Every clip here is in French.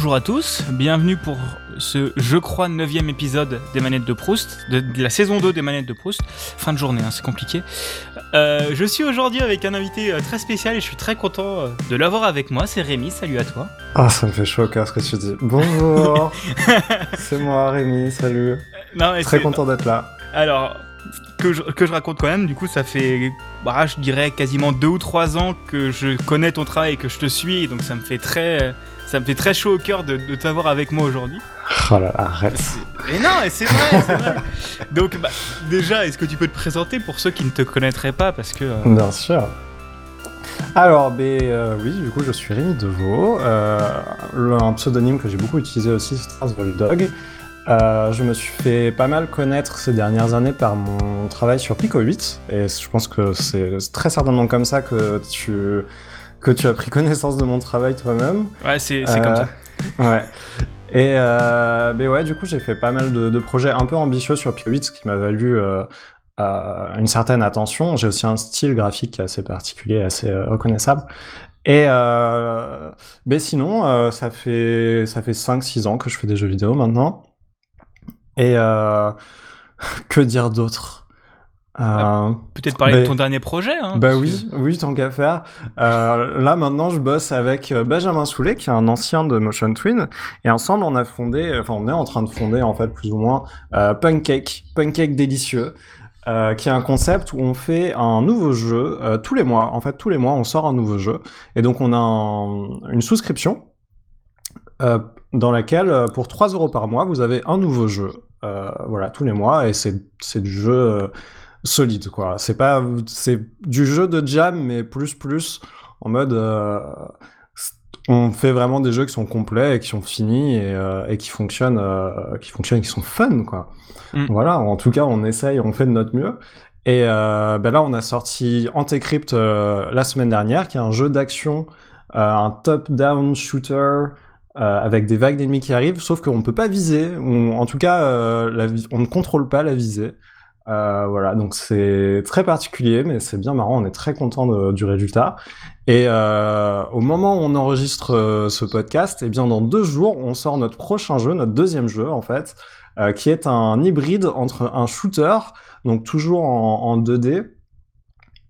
Bonjour à tous, bienvenue pour ce, je crois, neuvième épisode des manettes de Proust, de, de la saison 2 des manettes de Proust. Fin de journée, hein, c'est compliqué. Euh, je suis aujourd'hui avec un invité euh, très spécial et je suis très content euh, de l'avoir avec moi, c'est Rémi, salut à toi. Ah, ça me fait chaud au cœur ce que tu dis. Bonjour, c'est moi Rémi, salut. Non, Très content d'être là. Alors, que je, que je raconte quand même, du coup, ça fait, bah, je dirais, quasiment deux ou trois ans que je connais ton travail et que je te suis, donc ça me fait très, ça me fait très chaud au cœur de, de t'avoir avec moi aujourd'hui. Oh là là, arrête. Et non, c'est vrai, c'est vrai. Donc, bah, déjà, est-ce que tu peux te présenter pour ceux qui ne te connaîtraient pas? Parce que. euh, Bien sûr. Alors, ben, euh, oui, du coup, je suis Rémi Deveau. Euh, le- un pseudonyme que j'ai beaucoup utilisé aussi, c'est Strasbourg Dog. Euh, je me suis fait pas mal connaître ces dernières années par mon travail sur Pico 8, et je pense que c'est très certainement comme ça que tu, que tu as pris connaissance de mon travail toi-même. Ouais, c'est comme Euh, ça. Ouais. Et euh, ben ouais, du coup, j'ai fait pas mal de, de projets un peu ambitieux sur Pico 8, ce qui m'a valu euh, euh, une certaine attention. J'ai aussi un style graphique assez particulier, assez euh, reconnaissable. Et euh, ben sinon, euh, ça fait ça fait 5-6 ans que je fais des jeux vidéo maintenant. Et euh, que dire d'autre? Euh, Peut-être parler de mais- ton dernier projet. Hein, bah oui, oui, tant qu'à faire. Euh, là maintenant, je bosse avec euh, Benjamin Soulet, qui est un ancien de Motion Twin, et ensemble, on a fondé, enfin, on est en train de fonder en fait plus ou moins euh, Punkcake, Punkcake délicieux, euh, qui est un concept où on fait un nouveau jeu tous les mois. En fait, tous les mois, on sort un nouveau jeu, et donc on a un- une souscription dans laquelle, pour 3 euros par mois, vous avez un nouveau jeu. Voilà, tous les mois, et c'est du jeu. Solide quoi c'est pas c'est du jeu de jam mais plus plus en mode euh, on fait vraiment des jeux qui sont complets et qui sont finis et, euh, et qui fonctionnent euh, qui fonctionnent et qui sont fun quoi Mm. voilà en tout cas on essaye on fait de notre mieux et euh, ben là on a sorti Anticrypt euh, la semaine dernière qui est un jeu d'action euh, un top down shooter euh, avec des vagues d'ennemis qui arrivent, sauf qu'on ne peut pas viser. On- en tout cas, euh, la on ne contrôle pas la visée. Euh, voilà, donc c'est très particulier, mais c'est bien marrant. On est très content du résultat. Et euh, au moment où on enregistre euh, ce podcast, eh bien dans deux jours, on sort notre prochain jeu, notre deuxième jeu en fait, qui est un hybride entre un shooter, donc toujours en, en 2D,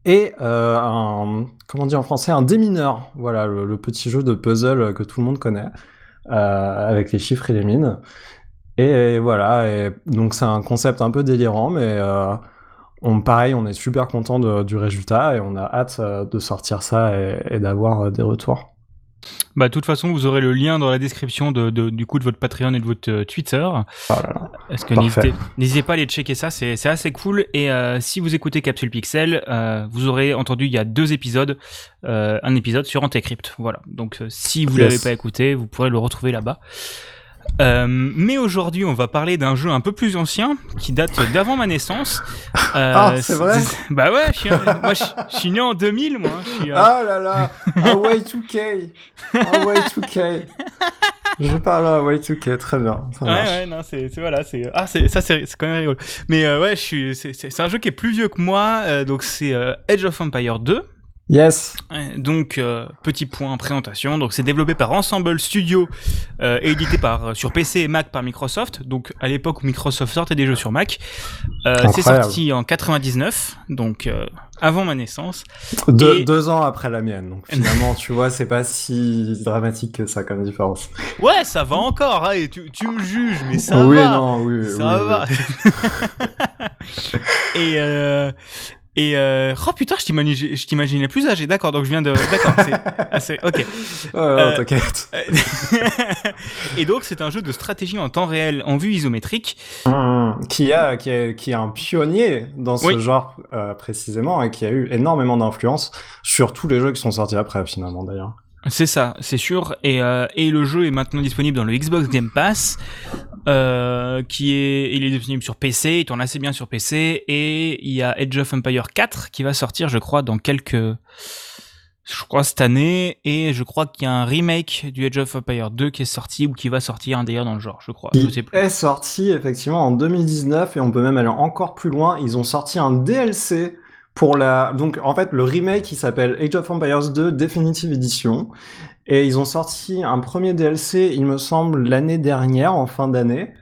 et un comment dire en français un démineur. Voilà, le, petit jeu de puzzle que tout le monde connaît avec les chiffres et les mines. Et, voilà, et donc c'est un concept un peu délirant, mais euh, on, pareil, on est super content de- du résultat et on a hâte euh, de sortir ça et, et d'avoir euh, des retours. Bah, de toute façon, vous aurez le lien dans la description de, de- du coup de votre Patreon et de votre Twitter. Oh là là. Est-ce que Parfait. n'hésitez pas à aller checker ça, c'est assez cool. Et euh, si vous écoutez Capsule Pixel, euh, vous aurez entendu il y a deux épisodes, euh, un épisode sur Anticrypt. Voilà. Donc si vous Yes. l'avez pas écouté, vous pourrez le retrouver là-bas. Euh, mais aujourd'hui, on va parler d'un jeu un peu plus ancien qui date d'avant ma naissance. Euh, Ah, c'est vrai Bah ouais, je suis, moi je, je suis né en 2000, moi. Je suis, euh, Ah là là Un Y2K Un Y2K Je parle à Y2K, très bien. Ça Ouais, ouais, non, c'est, c'est- voilà, c'est, ah, c'est, ça, c'est, c'est quand même rigolo. Mais, euh, ouais, je suis, c'est, c'est, c'est un jeu qui est plus vieux que moi, euh, donc c'est euh, Edge of Empire 2. Yes Donc, euh, petit point présentation. Donc, c'est développé par Ensemble Studio euh, et édité par euh, sur PC et Mac par Microsoft. Donc, à l'époque où Microsoft sortait des jeux sur Mac, Euh, c'est sorti en 99, donc avant ma naissance. deux, Et- deux ans après la mienne, donc finalement, tu vois, c'est pas si dramatique que ça comme différence. Ouais, ça va encore. Hein, et tu, tu me juges, mais ça oui, va. non, oui, Ça oui, va. et et euh, oh putain, je t'imaginais, plus âgé. D'accord, donc je viens de. D'accord, c'est, ah, ok. Euh, t'inquiète. et donc c'est un jeu de stratégie en temps réel, en vue isométrique. Mmh. Qui, a, qui, est, qui est un pionnier dans ce Oui. genre euh, précisément et qui a eu énormément d'influence sur tous les jeux qui sont sortis après finalement d'ailleurs. C'est ça, c'est sûr. Et, euh, et le jeu est maintenant disponible dans le Xbox Game Pass, euh, qui est, il est disponible sur PC, il tourne assez bien sur PC, et il y a Edge of Empire 4 qui va sortir, je crois, dans quelques, je crois cette année, et je crois qu'il y a un remake du Edge of Empire 2 qui est sorti ou qui va sortir un d'ailleurs dans le genre, je crois. Je sais plus. est sorti effectivement en 2019 et on peut même aller encore plus loin. Ils ont sorti un DLC pour la donc en fait le remake qui s'appelle Age of Empires 2 Definitive Edition et ils ont sorti un premier DLC il me semble l'année dernière en fin d'année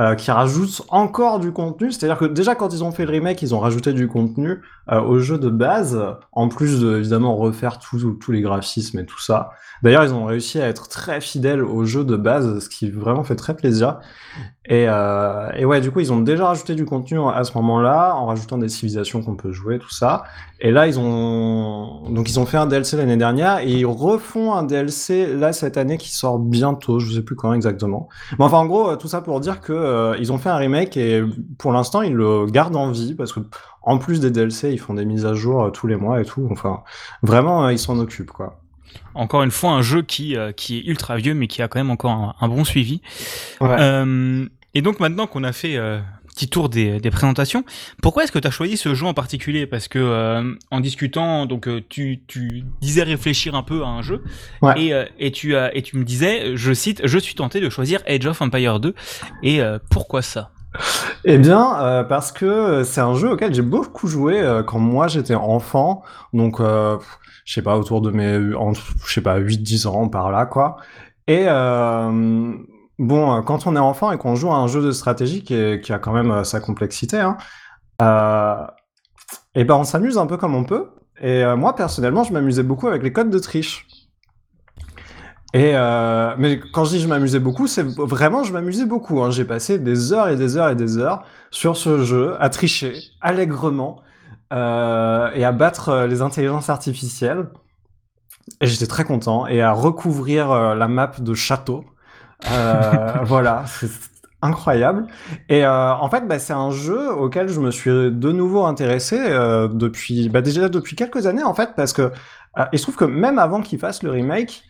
euh, qui rajoute encore du contenu. C'est-à-dire que déjà quand ils ont fait le remake, ils ont rajouté du contenu euh, au jeu de base, en plus de évidemment refaire tous les graphismes et tout ça. D'ailleurs, ils ont réussi à être très fidèles au jeu de base, ce qui vraiment fait très plaisir. Et, euh, et ouais, du coup, ils ont déjà rajouté du contenu à ce moment-là, en rajoutant des civilisations qu'on peut jouer, tout ça. Et là, ils ont donc ils ont fait un DLC l'année dernière et ils refont un DLC là cette année qui sort bientôt. Je sais plus quand exactement. Mais enfin, en gros, tout ça pour dire que euh, ils ont fait un remake et pour l'instant, ils le gardent en vie parce que en plus des DLC, ils font des mises à jour euh, tous les mois et tout. Enfin, vraiment, ils s'en occupent quoi encore une fois un jeu qui euh, qui est ultra vieux mais qui a quand même encore un, bon suivi. Euh, et donc maintenant qu'on a fait euh, petit tour des, des présentations, pourquoi est-ce que tu as choisi ce jeu en particulier? Parce que euh, en discutant, donc tu, tu disais réfléchir un peu à un jeu. Et, et tu as et tu me disais, je cite, je suis tenté de choisir Age of Empire 2 et pourquoi ça? Eh bien, parce que c'est un jeu auquel j'ai beaucoup joué quand moi j'étais enfant. Donc, je sais pas, autour de mes, je sais pas, 8-10 ans par là, quoi. Et euh, bon, quand on est enfant et qu'on joue à un jeu de stratégie qui, a quand même euh, sa complexité, hein, euh, et ben on s'amuse un peu comme on peut. Et euh, moi, personnellement, je m'amusais beaucoup avec les codes de triche. Et euh, mais quand je dis je m'amusais beaucoup, c'est vraiment je m'amusais beaucoup. Hein. J'ai passé des heures et des heures et des heures sur ce jeu à tricher allègrement euh, et à battre euh, les intelligences artificielles. Et j'étais très content. Et à recouvrir euh, la map de château. voilà, c'est incroyable. Et en fait, bah, c'est un jeu auquel je me suis de nouveau intéressé depuis, bah, déjà depuis quelques années en fait, parce que il se trouve que même avant qu'il fasse le remake,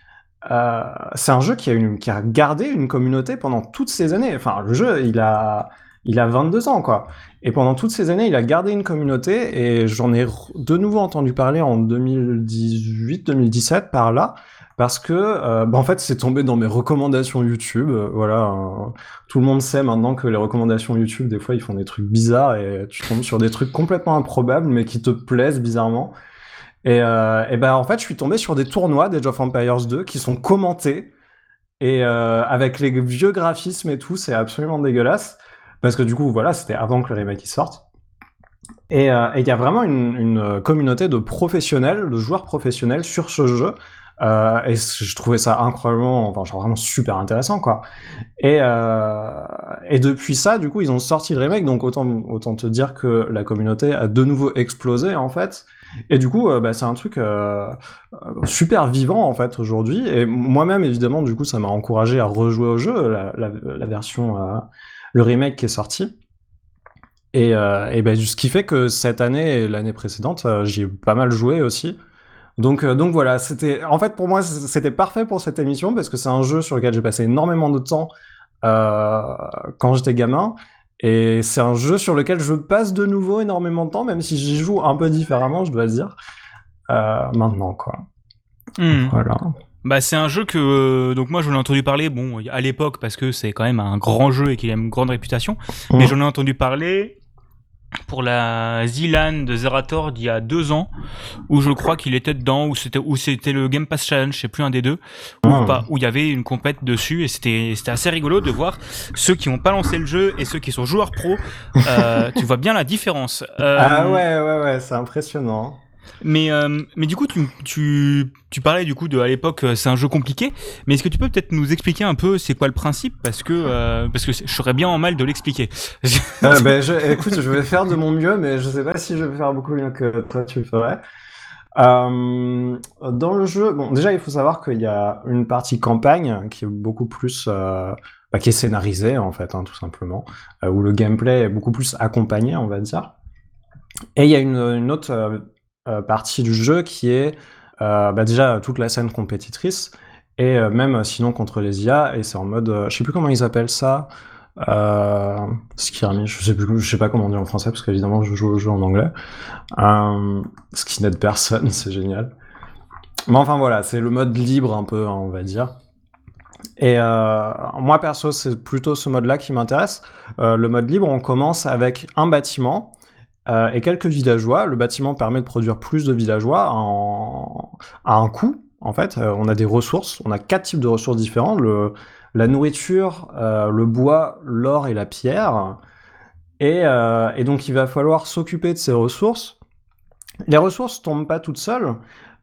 c'est un jeu qui a, une, qui a gardé une communauté pendant toutes ces années. Enfin, le jeu, il a, il a 22 ans, quoi. Et pendant toutes ces années, il a gardé une communauté et j'en ai de nouveau entendu parler en 2018-2017 par là. Parce que, euh, bah en fait, c'est tombé dans mes recommandations YouTube. Euh, voilà, euh, tout le monde sait maintenant que les recommandations YouTube, des fois, ils font des trucs bizarres et tu tombes sur des trucs complètement improbables, mais qui te plaisent bizarrement. Et, et ben, en fait, je suis tombé sur des tournois d'Age of Empires 2 qui sont commentés et avec les vieux graphismes et tout, c'est absolument dégueulasse. Parce que du coup, voilà, c'était avant que le remake sorte. Euh, et il y a vraiment une, une, communauté de professionnels, de joueurs professionnels sur ce jeu. Euh, et je trouvais ça incroyablement, enfin, genre vraiment super intéressant, quoi. Et, euh, et depuis ça, du coup, ils ont sorti le remake, donc autant, autant te dire que la communauté a de nouveau explosé, en fait. Et du coup, euh, bah, c'est un truc euh, super vivant, en fait, aujourd'hui. Et moi-même, évidemment, du coup, ça m'a encouragé à rejouer au jeu, la, version le remake qui est sorti. Et, euh, ben, ce qui fait que cette année et l'année précédente, euh, j'y ai pas mal joué aussi. Donc, euh, donc voilà, c'était en fait pour moi c'était parfait pour cette émission parce que c'est un jeu sur lequel j'ai passé énormément de temps euh, quand j'étais gamin et c'est un jeu sur lequel je passe de nouveau énormément de temps, même si j'y joue un peu différemment, je dois dire, euh, maintenant quoi. Hmm. Voilà. Bah c'est un jeu que euh, donc moi j'en ai entendu parler bon à l'époque parce que c'est quand même un grand jeu et qu'il a une grande réputation mais j'en ai entendu parler pour la Zilan de Zerator d'il y a deux ans où je crois qu'il était dedans ou c'était où c'était le Game Pass Challenge je sais plus un des deux ou ah. pas où il y avait une compète dessus et c'était c'était assez rigolo de voir ceux qui ont pas lancé le jeu et ceux qui sont joueurs pro. Euh, tu vois bien la différence. Euh, ah ouais ouais ouais c'est impressionnant mais, euh, mais du coup, tu, tu, parlais du coup de à l'époque, euh, c'est un jeu compliqué. Mais est-ce que tu peux peut-être nous expliquer un peu c'est quoi le principe? Parce que euh, parce que je serais bien en mal de l'expliquer. euh, ben, écoute, je vais faire de mon mieux, mais je sais pas si je vais faire beaucoup mieux que toi tu le ferais. Dans le jeu, bon, déjà il faut savoir qu'il y a une partie campagne qui est beaucoup plus, bah, qui est scénarisée en fait, hein, tout simplement, où le gameplay est beaucoup plus accompagné, on va dire. Et il y a une, autre partie du jeu qui est euh, bah déjà toute la scène compétitrice et euh, même sinon contre les IA et c'est en mode je sais plus comment ils appellent ça euh, Skirmish, je sais je sais pas comment on dit en français parce qu'évidemment je joue au jeu en anglais. Euh, ce qui n'aide personne, c'est génial. Mais enfin voilà, c'est le mode libre un peu, hein, on va dire. Et euh, moi perso, c'est plutôt ce mode-là qui m'intéresse. Euh, le mode libre, on commence avec un bâtiment euh, et quelques villageois. Le bâtiment permet de produire plus de villageois à un coût. En fait, euh, on a des ressources. On a quatre types de ressources différentes la nourriture, euh, le bois, l'or et la pierre. Et, donc, il va falloir s'occuper de ces ressources. Les ressources tombent pas toutes seules.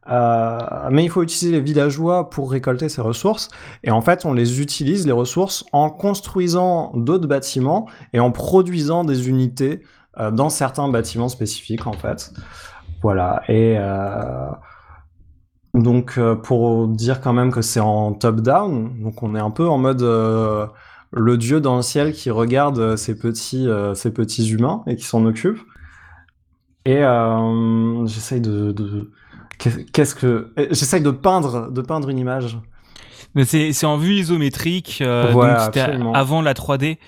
Mais il faut utiliser les villageois pour récolter ces ressources. Et en fait, on les utilise, les ressources, en construisant d'autres bâtiments et en produisant des unités dans certains bâtiments spécifiques, en fait. Voilà. Et euh, donc, euh, pour dire quand même que c'est en top-down, donc on est un peu en mode euh, le dieu dans le ciel qui regarde ces petits, petits humains et qui s'en occupe. Et j'essaye de Qu'est-ce que j'essaye de peindre, de peindre une image. Mais c'est en vue isométrique, euh, donc c'était avant la 3D.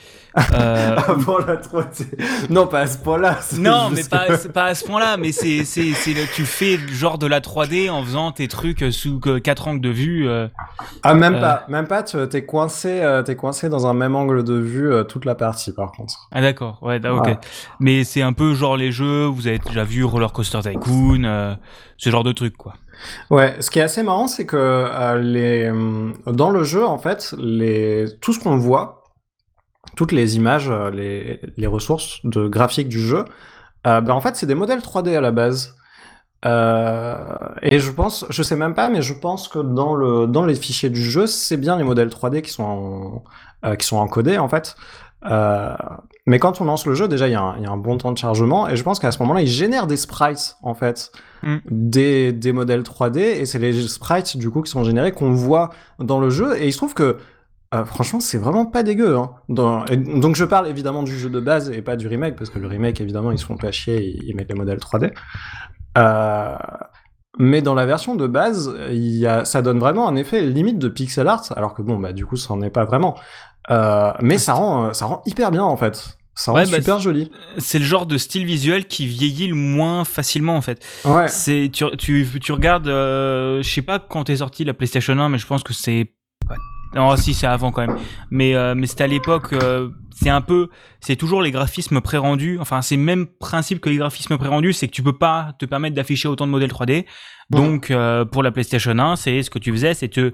Euh... avant la 3D. Non, pas à ce point-là. Non, mais pas, pas à ce point-là, mais c'est c'est tu fais genre de la 3D en faisant tes trucs sous quatre angles de vue. Euh... Ah même pas, même pas. Tu es coincé, t'es coincé dans un même angle de vue toute la partie, par contre. Ah d'accord, ouais, ok. Mais c'est un peu genre les jeux. Vous avez déjà vu Roller Coaster Tycoon, ce genre de trucs, quoi. Ouais, ce qui est assez marrant, c'est que euh, les, euh, dans le jeu, en fait, les, tout ce qu'on voit, toutes les images, euh, les, les ressources de graphique du jeu, ben, en fait, c'est des modèles 3D à la base. et je pense, je sais même pas, mais je pense que dans le dans les fichiers du jeu, c'est bien les modèles 3D qui sont qui sont encodés en fait. Euh, mais quand on lance le jeu, déjà, il y, y, a un bon temps de chargement, et je pense qu'à ce moment-là, il génère des sprites, en fait, mm. des, des, modèles 3D, et c'est les sprites, du coup, qui sont générés, qu'on voit dans le jeu, et il se trouve que, euh, franchement, c'est vraiment pas dégueu. Hein. Dans... donc, je parle évidemment du jeu de base, et pas du remake, parce que le remake, évidemment, ils se font pas chier, ils, mettent les modèles 3D. Euh... Mais dans la version de base, il y a, ça donne vraiment un effet limite de pixel art, alors que bon, bah du coup, ça n'en est pas vraiment. Euh, mais ça rend, euh, ça rend hyper bien en fait. Ça rend bah, super joli. C'est le genre de style visuel qui vieillit le moins facilement en fait. Ouais. C'est tu, tu, tu regardes, euh, je sais pas quand est sorti la PlayStation 1, mais je pense que c'est non, si c'est avant quand même. Mais euh, mais c'était à l'époque. c'est un peu, c'est toujours les graphismes pré-rendus. Enfin, c'est le même principe que les graphismes pré-rendus, c'est que tu peux pas te permettre d'afficher autant de modèles 3D. Donc pour la PlayStation 1, c'est ce que tu faisais, c'est que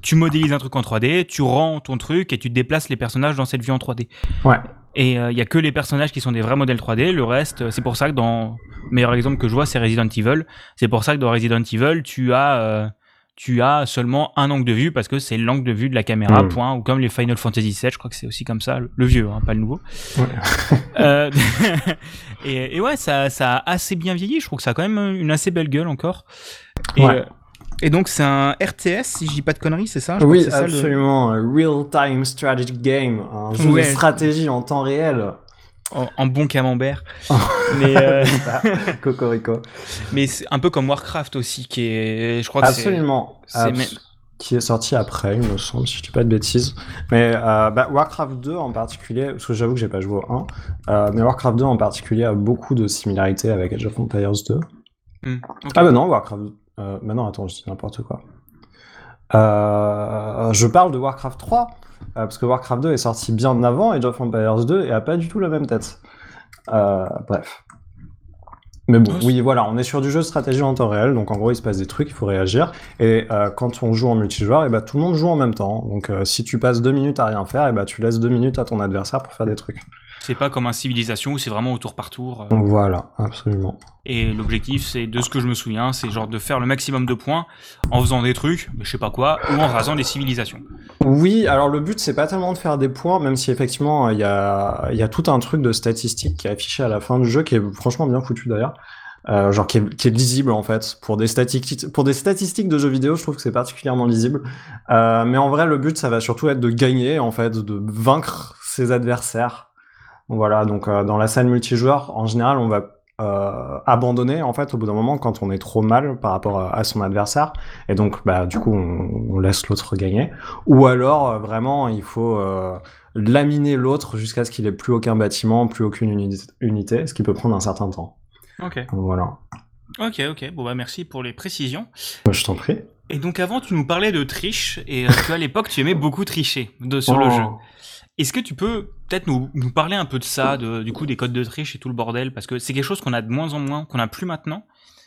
tu modélises un truc en 3D, tu rends ton truc et tu déplaces les personnages dans cette vue en 3D. Ouais. Et il euh, y a que les personnages qui sont des vrais modèles 3D. Le reste, euh, c'est pour ça que dans meilleur exemple que je vois, c'est Resident Evil. C'est pour ça que dans Resident Evil, tu as euh, tu as seulement un angle de vue parce que c'est l'angle de vue de la caméra. Hmm. Point. Ou comme les Final Fantasy VII, je crois que c'est aussi comme ça, le, vieux, hein, pas le nouveau. Ouais. et, et, ouais, ça, ça a assez bien vieilli. Je trouve que ça a quand même une assez belle gueule encore. Et, ouais. Et donc c'est un RTS, si je dis pas de conneries, c'est ça Oui, absolument. Real-time strategic game, un jeu de stratégie en temps réel. En, bon camembert. mais euh... Cocorico. Mais c'est un peu comme Warcraft aussi, qui est, je crois que absolument. c'est qui est sorti après, il me semble, si je dis pas de bêtises. Mais euh, bah, Warcraft 2 en particulier, parce que j'avoue que j'ai pas joué au 1, euh, mais Warcraft 2 en particulier a beaucoup de similarités avec Age of Empires 2. Hmm, ah bah non, Warcraft mais non, attends, je dis n'importe quoi. Je parle de Warcraft 3, euh, parce que Warcraft 2 est sorti bien avant Age of Empires 2 et a pas du tout la même tête. Euh, bref. Mais bon, oui, voilà, on est sur du jeu de stratégie en temps réel, donc en gros, il se passe des trucs, il faut réagir. Et euh, quand on joue en multijoueur, et bah, tout le monde joue en même temps. Donc euh, si tu passes deux minutes à rien faire, et bah, tu laisses deux minutes à ton adversaire pour faire des trucs. C'est pas comme un civilisation où c'est vraiment au tour par tour. Euh. Voilà, absolument. Et l'objectif, c'est de ce que je me souviens, c'est genre de faire le maximum de points en faisant des trucs, je sais pas quoi, ou en rasant des civilisations. Oui, alors le but, c'est pas tellement de faire des points, même si effectivement, il y a, y a tout un truc de statistiques qui est affiché à la fin du jeu, qui est franchement bien foutu d'ailleurs. Euh, genre qui est, qui est, lisible en fait pour des statistiques pour des statistiques de jeux vidéo je trouve que c'est particulièrement lisible euh, mais en vrai le but ça va surtout être de gagner en fait de vaincre ses adversaires voilà, donc euh, dans la scène multijoueur, en général, on va euh, abandonner en fait au bout d'un moment quand on est trop mal par rapport à, son adversaire. Et donc bah du coup on, laisse l'autre gagner. Ou alors euh, vraiment il faut euh, laminer l'autre jusqu'à ce qu'il ait plus aucun bâtiment plus aucune unité ce qui peut prendre un certain temps. Ok. Voilà. Ok ok. Bon bah merci pour les précisions. Je t'en prie. Et donc avant, tu nous parlais de triche, et à l'époque, tu aimais beaucoup tricher de, sur le Oh. jeu. Est-ce que tu peux peut-être nous, nous parler un peu de ça, de, du coup des codes de triche et tout le bordel, parce que c'est quelque chose qu'on a de moins en moins, qu'on a plus maintenant.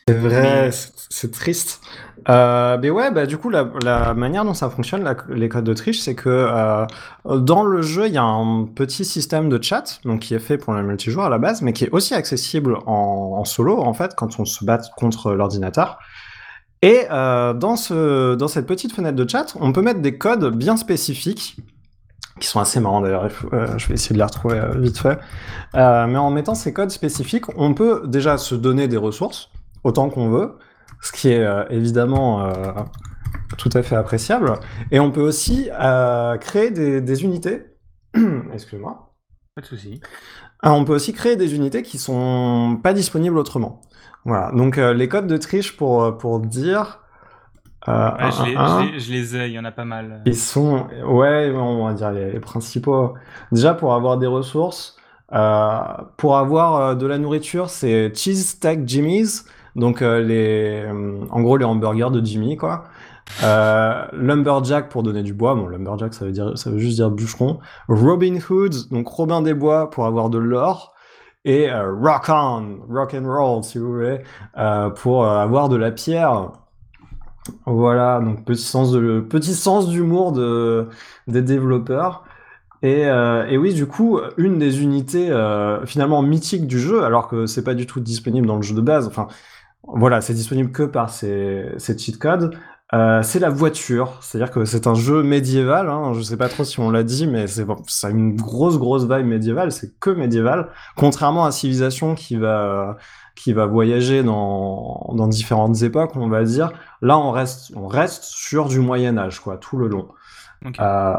C'est vrai, c'est c'est triste. Euh, mais ouais, bah du coup, la, la manière dont ça fonctionne, la- les codes de triche, c'est que euh, dans le jeu, il y a un petit système de chat, donc qui est fait pour le multijoueur à la base, mais qui est aussi accessible en, en solo, en fait, quand on se bat contre l'ordinateur. Et euh, dans, ce, dans cette petite fenêtre de chat, on peut mettre des codes bien spécifiques, qui sont assez marrants d'ailleurs, euh, je vais essayer de les retrouver euh, vite fait. Euh, mais en mettant ces codes spécifiques, on peut déjà se donner des ressources, autant qu'on veut, ce qui est évidemment tout à fait appréciable. Et on peut aussi créer des, des unités. Excuse-moi. Pas de souci. On peut aussi créer des unités qui sont pas disponibles autrement. Voilà. Donc les codes de triche pour pour dire. Euh, Ouais, je, les, un, un, je les- je les ai, il y en a pas mal. ils sont, ouais, on va dire les, les principaux. Déjà, pour avoir des ressources, euh, pour avoir euh, de la nourriture, c'est Cheese Stack Jimmy's, donc euh, les, en gros les hamburgers de Jimmy, quoi. Lumberjack pour donner du bois, bon Lumberjack ça veut dire, ça veut juste dire bûcheron. Robin Hood, donc Robin des Bois pour avoir de l'or. Et Rock On, Rock and Roll si vous voulez, pour avoir de la pierre. Voilà, donc petit sens de petit sens d'humour de des développeurs. Et, euh, et oui, du coup, une des unités euh, finalement mythiques du jeu, alors que c'est pas du tout disponible dans le jeu de base. Enfin, voilà, c'est disponible que par ces, ces cheat codes. Euh, c'est la voiture, c'est-à-dire que c'est un jeu médiéval. Hein, je sais pas trop si on l'a dit, mais c'est ça a une grosse grosse vibe médiévale. C'est que médiéval, contrairement à Civilization qui va qui va voyager dans dans différentes époques, on va dire. Là, on reste on reste sur du Moyen Âge, quoi, tout le long. Euh,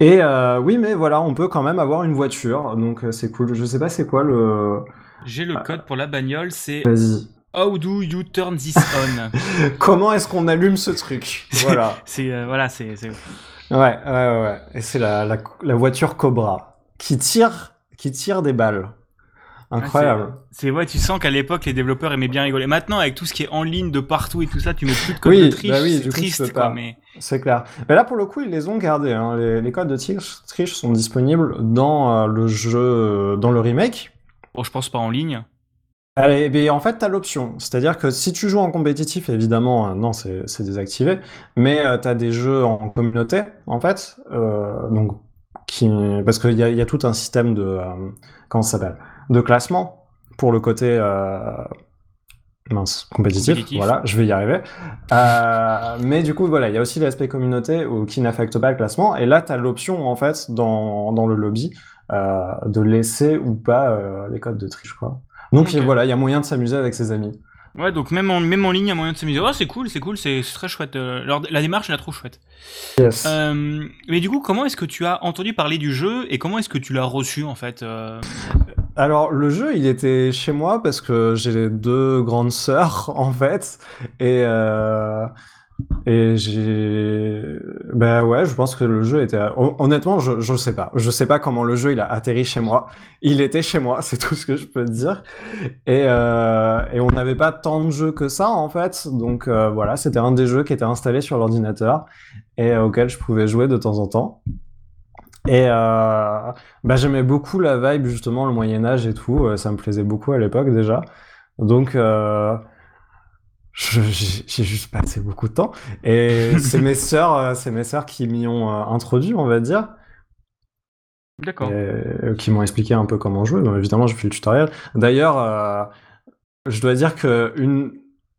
et euh, oui, mais voilà, on peut quand même avoir une voiture, donc euh, c'est cool. Je sais pas c'est quoi le. J'ai le code pour la bagnole, c'est Vas-y. How do you turn this on? Comment est-ce qu'on allume ce truc? Voilà. C'est euh, voilà, c'est ouais, ouais. ouais. Et c'est la, la, la voiture Cobra qui tire, qui tire des balles. Incroyable. c'est ouais, tu sens qu'à l'époque les développeurs aimaient bien rigoler. Maintenant avec tout ce qui est en ligne de partout et tout ça, tu mets plus de code Oui, de triche, bah oui, c'est tu triste quoi. Mais C'est clair. Mais là, pour le coup, ils les ont gardés. Hein. Les, les codes de triche, triche sont disponibles dans euh, le jeu, euh, dans le remake. bon, je pense pas en ligne. Allez, mais en fait, t'as l'option. C'est-à-dire que si tu joues en compétitif, évidemment, euh, non, c'est désactivé. Mais euh, t'as des jeux en communauté, en fait. Euh, donc, qui, parce qu'il y y a tout un système de, comment ça s'appelle, de classement pour le côté euh, mince compétitif. Compétitif. Voilà, je vais y arriver. Euh, mais du coup, voilà, il y a aussi l'aspect communauté qui n'affecte pas le classement. Et là, t'as l'option, en fait, dans dans le lobby, euh, de laisser ou pas euh, les codes de triche, quoi. Donc voilà, il y a moyen de s'amuser avec ses amis. Ouais, donc même en même en ligne, il y a moyen de s'amuser. Ouais, c'est cool, c'est cool, c'est très chouette. Alors, la démarche, je la trouve chouette. Yes. Euh, mais du coup, comment est-ce que tu as entendu parler du jeu et comment est-ce que tu l'as reçu en fait euh, Alors le jeu, il était chez moi parce que j'ai deux grandes sœurs en fait, et euh, et j'ai, bah ouais, je pense que le jeu était. hon- Honnêtement, je je sais pas, je sais pas comment le jeu il a atterri chez moi. Il était chez moi, c'est tout ce que je peux te dire. Et euh, et on n'avait pas tant de jeux que ça en fait, donc euh, voilà, c'était un des jeux qui était installé sur l'ordinateur et euh, auquel je pouvais jouer de temps en temps. Et euh, bah, j'aimais beaucoup la vibe, justement, le Moyen-Âge et tout. euh, Ça me plaisait beaucoup à l'époque déjà. Donc, euh, j'ai juste passé beaucoup de temps. Et c'est mes sœurs, c'est mes sœurs qui m'y ont introduit, on va dire, D'accord. qui m'ont expliqué un peu comment jouer. Donc, évidemment, j'ai fait le tutoriel. D'ailleurs, euh, je dois dire que une,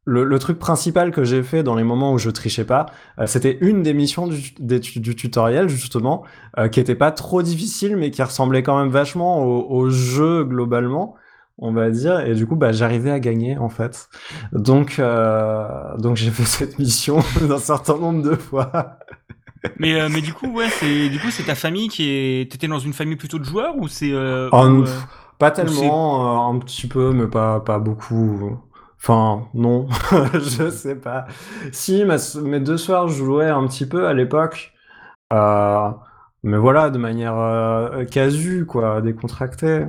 le, le truc principal que j'ai fait dans les moments où je trichais pas, euh, c'était une des missions du, des du tutoriel, justement, euh, qui était pas trop difficile, mais qui ressemblait quand même vachement au, au jeu globalement, on va dire. Et du coup, bah, j'arrivais à gagner, en fait. Donc, euh, donc j'ai fait cette mission un certain nombre de fois. Mais euh, mais du coup, ouais, c'est du coup c'est ta famille qui est. T'étais dans une famille plutôt de joueurs ou c'est euh, Oh, ou, Pas tellement, euh, un petit peu, mais pas, pas beaucoup. Enfin, non, je sais pas. Si, ma mes deux soeurs jouaient un petit peu à l'époque. Euh, mais voilà, de manière euh, casu, quoi, décontractée.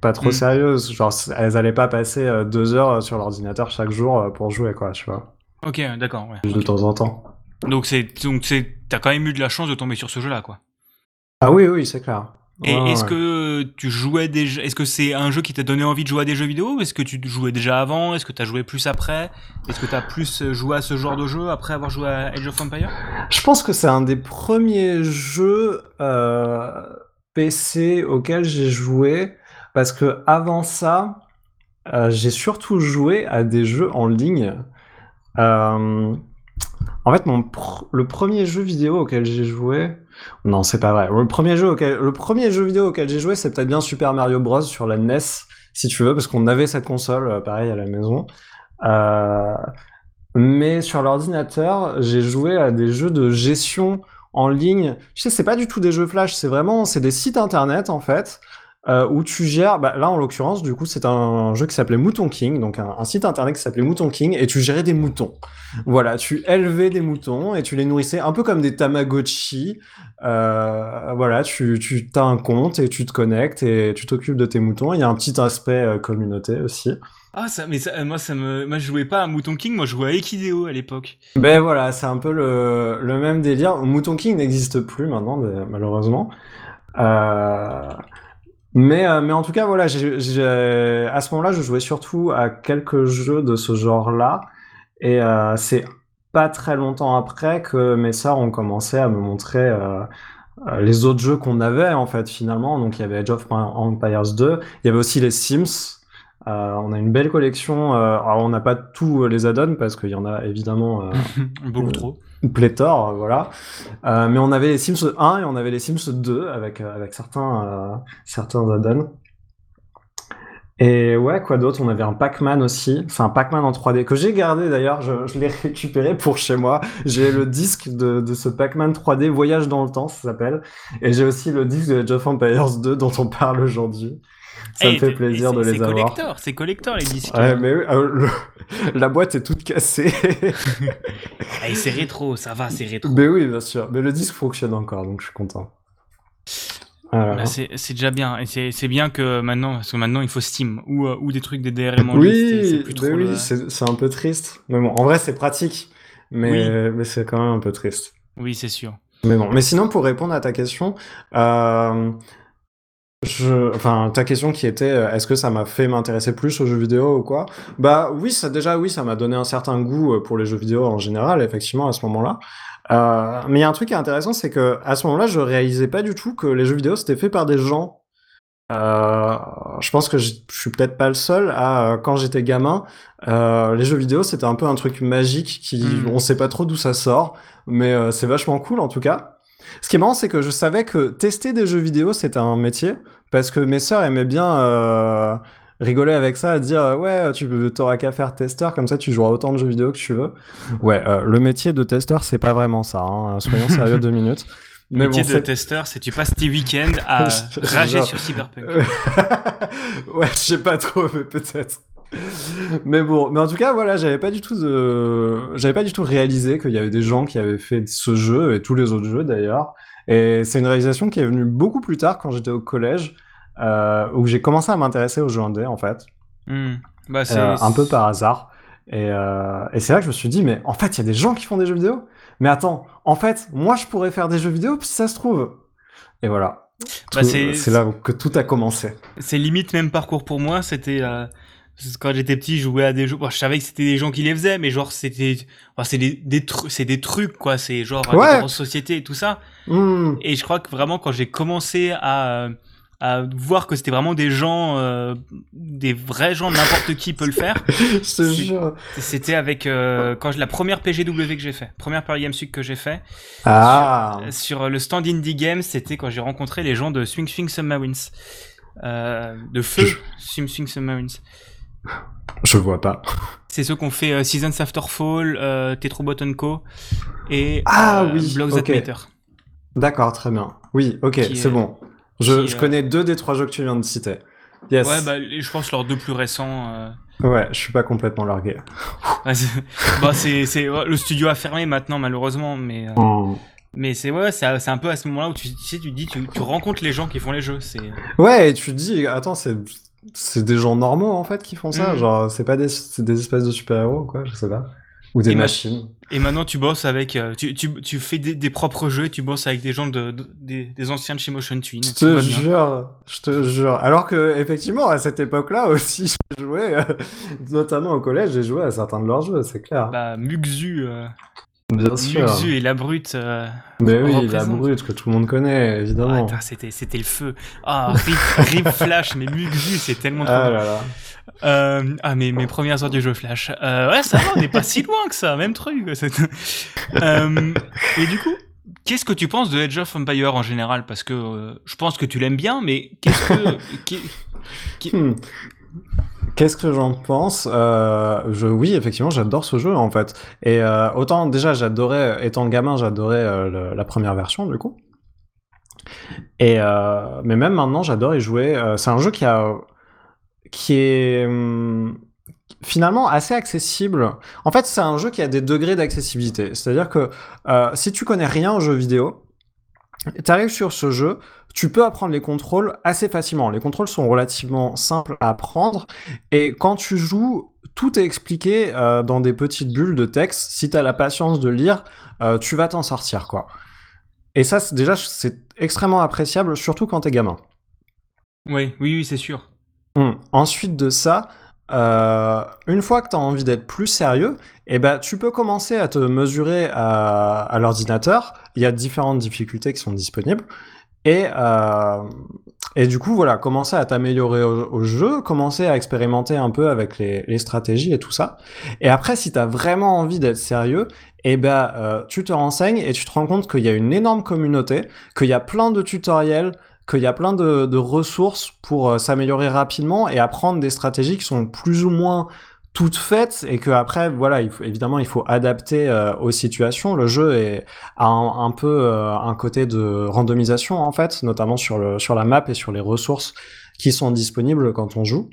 Pas trop Mm. sérieuse. Genre, elles allaient pas passer euh, deux heures sur l'ordinateur chaque jour euh, pour jouer, quoi, tu vois. Ok, d'accord. Ouais. Juste de temps en temps. Donc c'est donc c'est t'as quand même eu de la chance de tomber sur ce jeu-là, quoi. Ah oui, oui, c'est clair. Et Ouais, est-ce ouais. que tu jouais déjà Est-ce que c'est un jeu qui t'a donné envie de jouer à des jeux vidéo? Est-ce que tu jouais déjà avant? Est-ce que t'as joué plus après? Est-ce que t'as plus joué à ce genre de jeu après avoir joué à Age of Empires? Je pense que c'est un des premiers jeux euh, PC auxquels j'ai joué parce que avant ça, euh, j'ai surtout joué à des jeux en ligne. Euh, en fait, mon pr- le premier jeu vidéo auquel j'ai joué, non, c'est pas vrai. Le premier jeu vidéo auquel j'ai joué, c'est peut-être bien Super Mario Bros sur la NES, si tu veux, parce qu'on avait cette console, euh, pareil, à la maison. Euh, mais sur l'ordinateur, j'ai joué à des jeux de gestion en ligne. Tu sais, c'est pas du tout des jeux flash, c'est vraiment, c'est des sites internet en fait, euh, où tu gères. Bah, là, en l'occurrence, du coup, c'est un jeu qui s'appelait Mouton King, donc un, un site internet qui s'appelait Mouton King, et tu gérais des moutons. Voilà, tu élevais des moutons et tu les nourrissais un peu comme des Tamagotchi. Euh, voilà, tu, tu as un compte et tu te connectes et tu t'occupes de tes moutons. Il y a un petit aspect euh, communauté aussi. Ah ça, mais ça, moi ça me, moi je jouais pas à Mouton King, moi je jouais à Equideo à l'époque. Ben voilà, c'est un peu le, le même délire. Mouton King n'existe plus maintenant, malheureusement. Euh, mais, euh, mais en tout cas, voilà, à ce moment-là, je jouais surtout à quelques jeux de ce genre-là. Et euh, c'est pas très longtemps après que mes sœurs ont commencé à me montrer euh, les autres jeux qu'on avait, en fait, finalement. Donc, il y avait Age of Empires 2, il y avait aussi les Sims. Euh, on a une belle collection. euh, alors, on n'a pas tous les add-ons parce qu'il y en a évidemment euh, Beaucoup Euh, pléthore, voilà. Euh, mais on avait les Sims 1 et on avait les Sims 2 avec, euh, avec certains, euh, certains add-ons. Et ouais, quoi d'autre? On avait un Pac-Man aussi. C'est un Pac-Man en 3D que j'ai gardé d'ailleurs. Je, je l'ai récupéré pour chez moi. J'ai le disque de, de ce Pac-Man 3D, Voyage dans le temps, ça s'appelle. Et j'ai aussi le disque de of Empires 2 dont on parle aujourd'hui. Ça me fait plaisir c'est- de les C'est avoir. collector, c'est collector les disques. Ouais, mais oui, euh, le- la boîte est toute cassée. Eh, c'est rétro, ça va, c'est rétro. Mais oui, bien sûr. Mais le disque fonctionne encore, donc je suis content. Bah, c'est c'est déjà bien et c'est c'est bien que maintenant parce que maintenant il faut Steam ou euh, ou des trucs des DRM en c'est- c'est oui, oui, le- c'est c'est un peu triste. Mais bon, en vrai, c'est pratique. Mais, mais c'est quand même un peu triste. Oui, c'est sûr. Mais bon, mais sinon, pour répondre à ta question, euh, je, enfin, ta question qui était, euh, est-ce que ça m'a fait m'intéresser plus aux jeux vidéo ou quoi? Bah oui, ça déjà, oui, ça m'a donné un certain goût euh, pour les jeux vidéo en général, effectivement, à ce moment-là. Euh, mais il y a un truc qui est intéressant, c'est que à ce moment-là, je réalisais pas du tout que les jeux vidéo c'était fait par des gens. Euh, je pense que je je suis peut-être pas le seul à, euh, quand j'étais gamin, euh, les jeux vidéo c'était un peu un truc magique qui, Mm. on sait pas trop d'où ça sort, mais c'est vachement cool en tout cas. Ce qui est marrant, c'est que je savais que tester des jeux vidéo c'était un métier parce que mes sœurs aimaient bien euh, rigoler avec ça, à dire ouais tu t'auras qu'à faire testeur comme ça tu joueras autant de jeux vidéo que tu veux. Ouais, euh, le métier de testeur c'est pas vraiment ça. Hein, soyons sérieux deux minutes. Le métier bon, de testeur, c'est tu passes tes week-ends à rager genre- sur Cyberpunk. Ouais, je sais pas trop, mais peut-être. Mais bon, mais en tout cas, voilà, j'avais pas du tout de, j'avais pas du tout réalisé qu'il y avait des gens qui avaient fait ce jeu et tous les autres jeux d'ailleurs. Et c'est une réalisation qui est venue beaucoup plus tard quand j'étais au collège, euh, où j'ai commencé à m'intéresser aux jeux indés en fait, Hmm. Bah, euh, un peu par hasard. Et, euh, et c'est là que je me suis dit, mais en fait, il y a des gens qui font des jeux vidéo. Mais attends, en fait, moi, je pourrais faire des jeux vidéo si ça se trouve. Et voilà. Bah, c'est là que tout a commencé. c'est limite même parcours pour moi. C'était quand j'étais petit, je jouais à des jeux. Bon, je savais que c'était des gens qui les faisaient, mais genre c'était, enfin, c'est des, des trucs, c'est des trucs quoi. C'est genre Ouais. des grosses sociétés et tout ça. Hmm. Et je crois que vraiment quand j'ai commencé à à voir que c'était vraiment des gens, euh, des vrais gens, n'importe qui peut le faire. C'était avec euh, quand je, la première PGW que j'ai fait, première Paris Games que j'ai fait. Ah. Sur, sur le stand Indie Games, c'était quand j'ai rencontré les gens de Swing Swing Submarines. Euh, de Feu Swing Swing Submarines. Je vois pas. C'est ceux qu'on fait euh, Seasons After Fall, euh, Tetrobot Co. et Ah euh, oui, Blocks ok. That Matter. D'accord, très bien. Oui, ok, c'est est- bon. Je, qui, je euh, connais deux des trois jeux que tu viens de citer. Yes. Ouais, bah, je pense leurs deux plus récents. Ouais, je suis pas complètement largué. ouais, c'est- bah, le studio a fermé maintenant, malheureusement, mais, Hmm. mais c'est, ouais, c'est, un peu à ce moment-là où tu, tu sais, tu te dis, tu, tu rencontres les gens qui font les jeux. C'est, Ouais, et tu te dis, attends, c'est c'est des gens normaux en fait qui font ça. Mm. Genre, c'est pas des, espèces de super-héros, quoi, je sais pas. Ou des Et machines. Et maintenant, tu bosses avec, euh, tu, tu, tu fais des, des propres jeux et tu bosses avec des gens de, de- des, des anciens de chez Motion Twin. Je te jure, je te jure. Alors que, effectivement, à cette époque-là aussi, j'ai joué, euh, notamment au collège, j'ai joué à certains de leurs jeux, c'est clair. Bah, Muxu, euh, Bien sûr. Muxu et la brute. euh, Mais oui, la brute que tout le monde connaît, ah, évidemment. putain, c'était, c'était le feu. Ah, Rip, Rip Flash, mais Muxu, c'est tellement trop Ah là là. Euh, ah, mais mes premières heures du jeu Flash. Euh, ouais, ça va, on n'est pas si loin que ça, même truc. et du coup, qu'est-ce que tu penses de Age of Empire en général? Parce que je pense que tu l'aimes bien, mais qu'est-ce que. Hmm. Qu'est-ce que j'en pense? Euh, je, Oui, effectivement, j'adore ce jeu en fait. Et euh, autant déjà, j'adorais, étant gamin, j'adorais euh, la première version du coup. Et mais même maintenant, j'adore y jouer. C'est un jeu qui a, qui est hum, finalement assez accessible. En fait, c'est un jeu qui a des degrés d'accessibilité. C'est-à-dire que si tu connais rien aux jeux vidéo, tu arrives sur ce jeu, tu peux apprendre les contrôles assez facilement. Les contrôles sont relativement simples à apprendre et quand tu joues, tout est expliqué euh, dans des petites bulles de texte. Si tu as la patience de lire, euh, tu vas t'en sortir quoi. Et ça, déjà, c'est extrêmement appréciable, surtout quand t'es gamin. Ouais, oui, oui, c'est sûr. Hum. Ensuite de ça, euh, une fois que tu as envie d'être plus sérieux, eh ben, tu peux commencer à te mesurer à, à l'ordinateur. Il y a différentes difficultés qui sont disponibles. Et, euh, et du coup, voilà, commencer à t'améliorer au, jeu, commencer à expérimenter un peu avec les, stratégies et tout ça. Et après, si tu as vraiment envie d'être sérieux, eh ben, euh, tu te renseignes et tu te rends compte qu'il y a une énorme communauté, qu'il y a plein de tutoriels, qu'il y a plein de, de ressources pour euh, s'améliorer rapidement et apprendre des stratégies qui sont plus ou moins toutes faites et que après voilà il faut, évidemment il faut adapter euh, aux situations. Le jeu est, a un, un peu euh, un côté de randomisation en fait notamment sur le sur la map et sur les ressources qui sont disponibles quand on joue.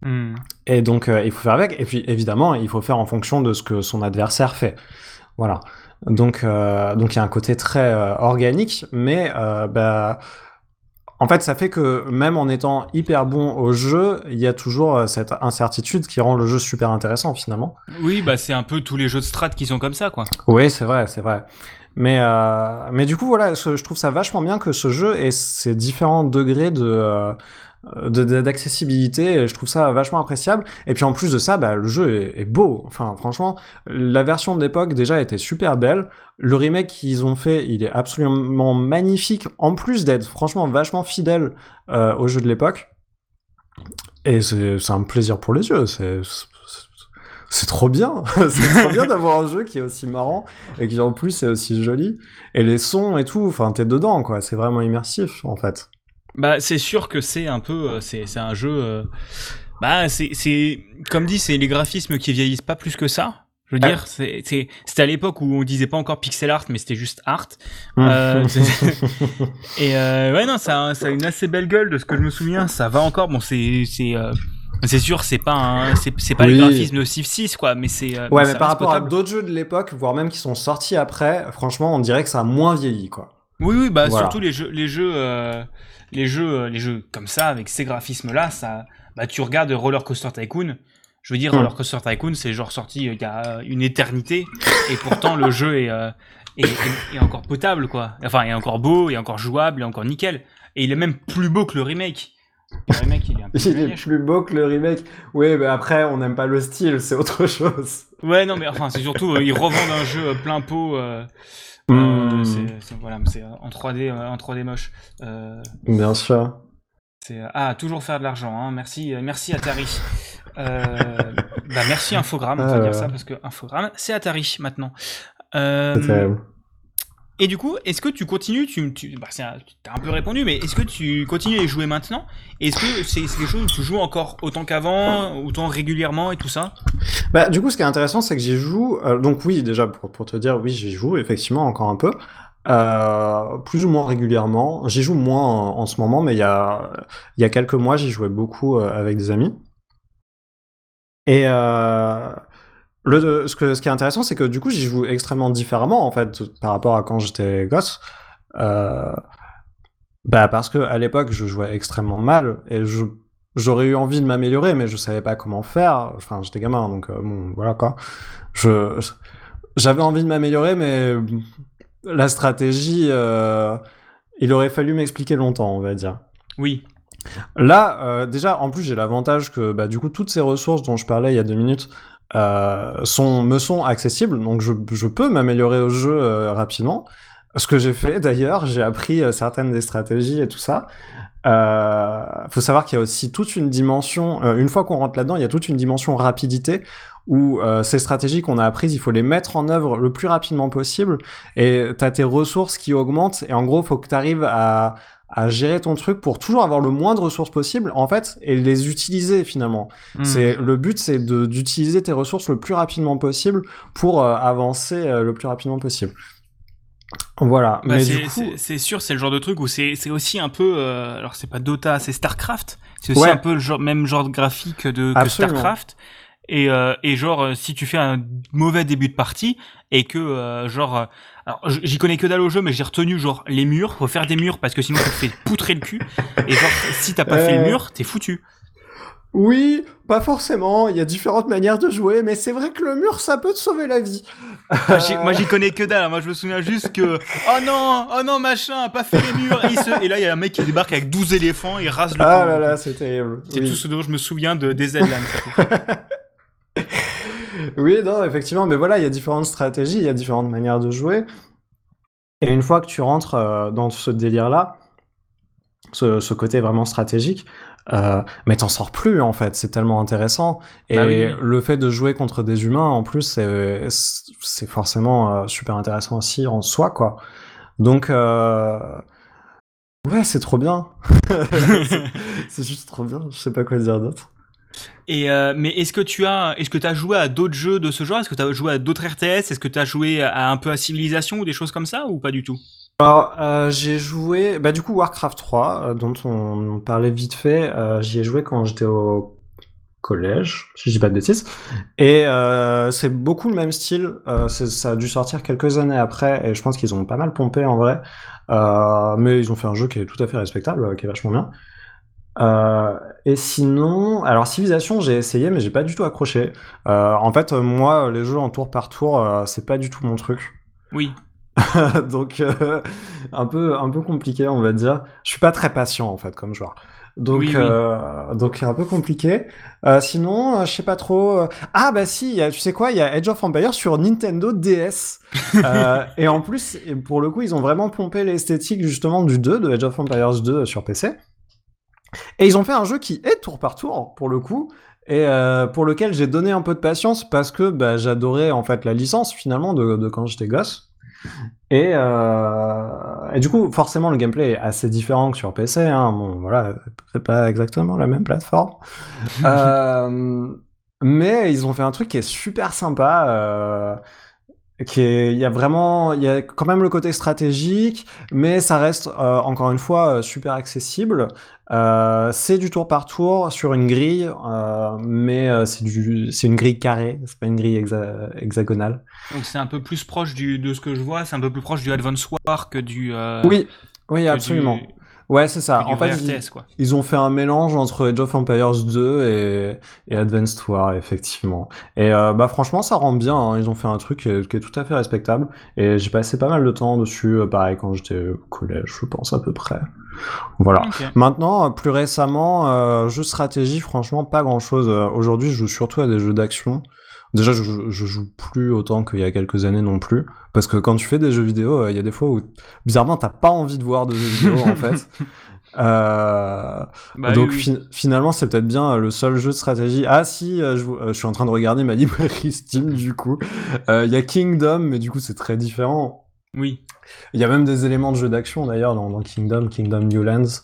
Hmm. et donc euh, il faut faire avec. Et puis évidemment il faut faire en fonction de ce que son adversaire fait. Voilà. Donc donc il y a un côté très organique mais bah en fait, ça fait que même en étant hyper bon au jeu, il y a toujours euh, cette incertitude qui rend le jeu super intéressant finalement. Oui, bah c'est un peu tous les jeux de strat qui sont comme ça, quoi. Oui, c'est vrai, c'est vrai. Mais, euh, mais du coup, voilà, je trouve ça vachement bien que ce jeu ait ces différents degrés de, euh, de- d'accessibilité. Je trouve ça vachement appréciable. Et puis en plus de ça, bah, le jeu est, beau. Enfin, franchement, la version de l'époque déjà était super belle. Le remake qu'ils ont fait, il est absolument magnifique. En plus d'être franchement vachement fidèle euh, au jeu de l'époque. Et c'est un plaisir pour les yeux. C'est- c'est trop bien. c'est trop bien d'avoir un jeu qui est aussi marrant et qui en plus est aussi joli. Et les sons et tout, enfin, t'es dedans, quoi. C'est vraiment immersif, en fait. Bah, c'est sûr que c'est un peu, euh, c'est, c'est un jeu. euh, bah, c'est, c'est, comme dit, c'est les graphismes qui vieillissent pas plus que ça. Je veux Ah. dire, c'est, c'est, c'était à l'époque où on disait pas encore pixel art, mais c'était juste art. Euh, c'est- et euh, ouais, non, ça, a- ça a une assez belle gueule de ce que je me souviens. Ça va encore. Bon, c'est, c'est, euh, c'est sûr, c'est pas, un, c'est, c'est pas les graphismes de Civ 6, quoi. Mais c'est. ouais, mais par rapport à d'autres jeux de l'époque, voire même qui sont sortis après, franchement, on dirait que ça a moins vieilli, quoi. Oui, oui, bah Voilà. surtout les jeux, les jeux, euh, les jeux, euh, les jeux comme ça avec ces graphismes-là, ça, bah tu regardes Roller Coaster Tycoon. Je veux dire, Hmm. Roller Coaster Tycoon, c'est genre sorti euh, il y a une éternité, et pourtant le jeu est, euh, est, est- est encore potable, quoi. Enfin, il est encore beau, il est encore jouable, il est encore nickel, et il est même plus beau que le remake. Le remake, il est un peu Il est plus beau que le remake. Oui, mais après, on n'aime pas le style, c'est autre chose. Ouais, non, mais enfin, c'est surtout, euh, ils revendent un jeu euh, plein pot. Euh, euh, Hmm. c'est- voilà, c'est euh, en 3D, euh, en 3D moche. Euh, Bien sûr. Ah toujours faire de l'argent. Hein. Merci, euh, merci Atari. Euh, bah merci Infogrames, on va dire ça parce que Infogrames c'est Atari maintenant. Euh, C'est terrible. Et du coup, est-ce que tu continues Tu, tu bah, c'est un- un peu répondu, mais est-ce que tu continues à y jouer maintenant? Est-ce que c'est c'est quelque chose où tu joues encore autant qu'avant, autant régulièrement et tout ça? Bah, du coup, ce qui est intéressant, c'est que j'y joue. euh, donc oui, déjà pour, te dire, oui, j'y joue effectivement encore un peu, euh, plus ou moins régulièrement. J'y joue moins en, ce moment, mais il y a y a quelques mois, j'y jouais beaucoup euh, avec des amis. Et le ce que ce qui est intéressant, c'est que du coup, j'y joue extrêmement différemment en fait par rapport à quand j'étais gosse. Euh, bah parce que à l'époque, je jouais extrêmement mal et je j'aurais eu envie de m'améliorer, mais je savais pas comment faire. Enfin, j'étais gamin, donc euh, bon, voilà quoi. Je, j'avais envie de m'améliorer, mais la stratégie, euh, il aurait fallu m'expliquer longtemps, on va dire. Oui. Là, euh, déjà, en plus, j'ai l'avantage que, bah, du coup, toutes ces ressources dont je parlais il y a deux minutes euh, sont, me sont accessibles, donc je, je peux m'améliorer au jeu euh, rapidement. Ce que j'ai fait, d'ailleurs, j'ai appris euh, certaines des stratégies et tout ça. Euh, faut savoir qu'il y a aussi toute une dimension, euh, une fois qu'on rentre là-dedans, il y a toute une dimension rapidité où ces stratégies qu'on a apprises, il faut les mettre en œuvre le plus rapidement possible. Et tu as tes ressources qui augmentent. Et en gros, faut que tu arrives à, à gérer ton truc pour toujours avoir le moins de ressources possible, en fait, et les utiliser finalement. Hmm. C'est le but, c'est de- d'utiliser tes ressources le plus rapidement possible pour euh, avancer euh, le plus rapidement possible. Voilà. Bah, Mais c'est du coup, sûr, c'est le genre de truc où c'est c'est aussi un peu. euh, alors, c'est pas Dota, c'est StarCraft. C'est aussi Ouais. un peu le genre, même genre de graphique de, que. StarCraft. Et, euh, et genre, euh, si tu fais un mauvais début de partie et que, euh, genre. euh, alors, j'y connais que dalle au jeu, mais j'ai retenu, genre, les murs. Faut faire des murs parce que sinon, tu te fais poutrer le cul. Et genre, si t'as pas fait le Euh. mur, t'es foutu. oui, pas forcément. Il y a différentes manières de jouer, mais c'est vrai que le mur, ça peut te sauver la vie. Moi, j'y- Moi, j'y connais que dalle. Moi, je me souviens juste que, oh non, oh non, machin, pas fait les murs. Et, se- et là, il y a un mec qui débarque avec 12 éléphants, il rase le Ah camp. là là, c'est terrible. C'est Oui. tout ce dont je me souviens de des Zelda. Oui, non, effectivement, mais voilà, il y a différentes stratégies, il y a différentes manières de jouer. Et une fois que tu rentres euh, dans ce délire-là, ce, ce côté vraiment stratégique, euh, mais t'en sors plus en fait, c'est tellement intéressant. Et Bah oui, oui. le fait de jouer contre des humains, en plus, c'est forcément euh, super intéressant aussi en soi, quoi. Donc, ouais, c'est trop bien. C'est- c'est juste trop bien, je sais pas quoi dire d'autre. Euh, mais est-ce que tu as, est-ce que tu as joué à d'autres jeux de ce genre? Est-ce que tu as joué à d'autres RTS Est-ce que tu as joué à un peu à Civilisation ou des choses comme ça ou pas du tout? Alors, euh, j'ai joué, bah du coup Warcraft 3, euh, dont on, parlait vite fait, j'y ai joué quand j'étais au collège, si je dis pas de bêtises, et c'est beaucoup le même style, ça a dû sortir quelques années après, et je pense qu'ils ont pas mal pompé en vrai, mais ils ont fait un jeu qui est tout à fait respectable, qui est vachement bien. Euh, et sinon, alors Civilization, j'ai essayé, mais j'ai pas du tout accroché. Euh, en fait, moi, les jeux en tour par tour, euh, c'est pas du tout mon truc. Oui. donc euh, un peu un peu compliqué on va dire je suis pas très patient en fait comme joueur donc Oui, oui. euh, donc un peu compliqué Euh, sinon je sais pas trop ah bah si il y a, tu sais quoi il y a Age of Empires sur Nintendo DS Euh, et en plus pour le coup ils ont vraiment pompé l'esthétique justement du 2 de Age of Empires 2 sur PC et ils ont fait un jeu qui est tour par tour pour le coup et euh, pour lequel j'ai donné un peu de patience parce que bah, j'adorais en fait la licence finalement de, de quand j'étais gosse et, euh, et du coup, forcément, le gameplay est assez différent que sur PC. Hein. Bon, voilà, c'est pas exactement la même plateforme. euh, mais ils ont fait un truc qui est super sympa. Qui est, il y a vraiment, il y a quand même le côté stratégique, mais ça reste euh, encore une fois euh, super accessible. Euh, c'est du tour par tour sur une grille, euh, mais euh, c'est du, c'est une grille carrée, c'est pas une grille hexa- hexagonale. Donc c'est un peu plus proche du de ce que je vois, c'est un peu plus proche du Advance War que du. euh, Oui, oui, absolument. du- Ouais, c'est ça. En fait, ils, RTS, quoi. ils ont fait un mélange entre Age of Empires 2 et, et Advanced War, effectivement. Et euh, bah franchement, ça rend bien. hein. Ils ont fait un truc qui est, qui est tout à fait respectable. Et j'ai passé pas mal de temps dessus, euh, pareil, quand j'étais au collège, je pense à peu près. Voilà. Maintenant, euh, plus récemment, euh, jeux de stratégie, franchement, pas grand-chose. Euh, Aujourd'hui, je joue surtout à des jeux d'action. Déjà, je, je, joue plus autant qu'il y a quelques années non plus. Parce que quand tu fais des jeux vidéo, euh, il y a des fois où, bizarrement, t'as pas envie de voir de jeux vidéo, en fait. Euh, Bah donc oui, oui. fi- finalement, c'est peut-être bien euh, le seul jeu de stratégie. Ah si, je, suis en train de regarder ma librairie Steam, du coup. Il y a Kingdom, mais du coup, c'est très différent. Oui. Il y a même des éléments de jeu d'action d'ailleurs dans, dans Kingdom, Kingdom New Lands.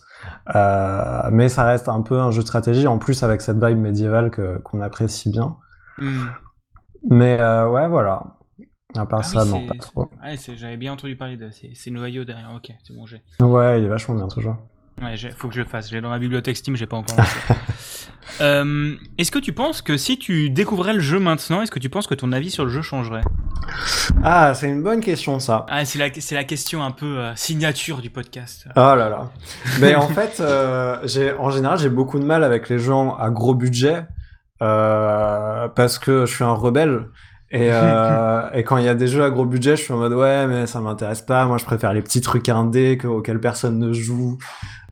Euh, mais ça reste un peu un jeu de stratégie, en plus avec cette vibe médiévale qu'on apprécie bien. Hmm. Mais euh, ouais, voilà. À part Ah ça, oui, non, pas trop. Ouais, c'est- j'avais bien entendu parler de. C'est noyau derrière. Ok, c'est bon, j'ai. Ouais, il est vachement bien ce jeu. Ouais, faut que je le fasse. J'ai dans ma bibliothèque Steam, j'ai pas encore. Euh, est-ce que tu penses que si tu découvrais le jeu maintenant, est-ce que tu penses que ton avis sur le jeu changerait? Ah, c'est une bonne question ça. Ah, c'est la, c'est la question un peu euh, signature du podcast. Oh là là. Mais en fait, euh, j'ai, en général, j'ai beaucoup de mal avec les gens à gros budget parce que je suis un rebelle. Et, euh, et quand il y a des jeux à gros budget, je suis en mode ouais, mais ça m'intéresse pas. Moi, je préfère les petits trucs indés que, auxquels personne ne joue.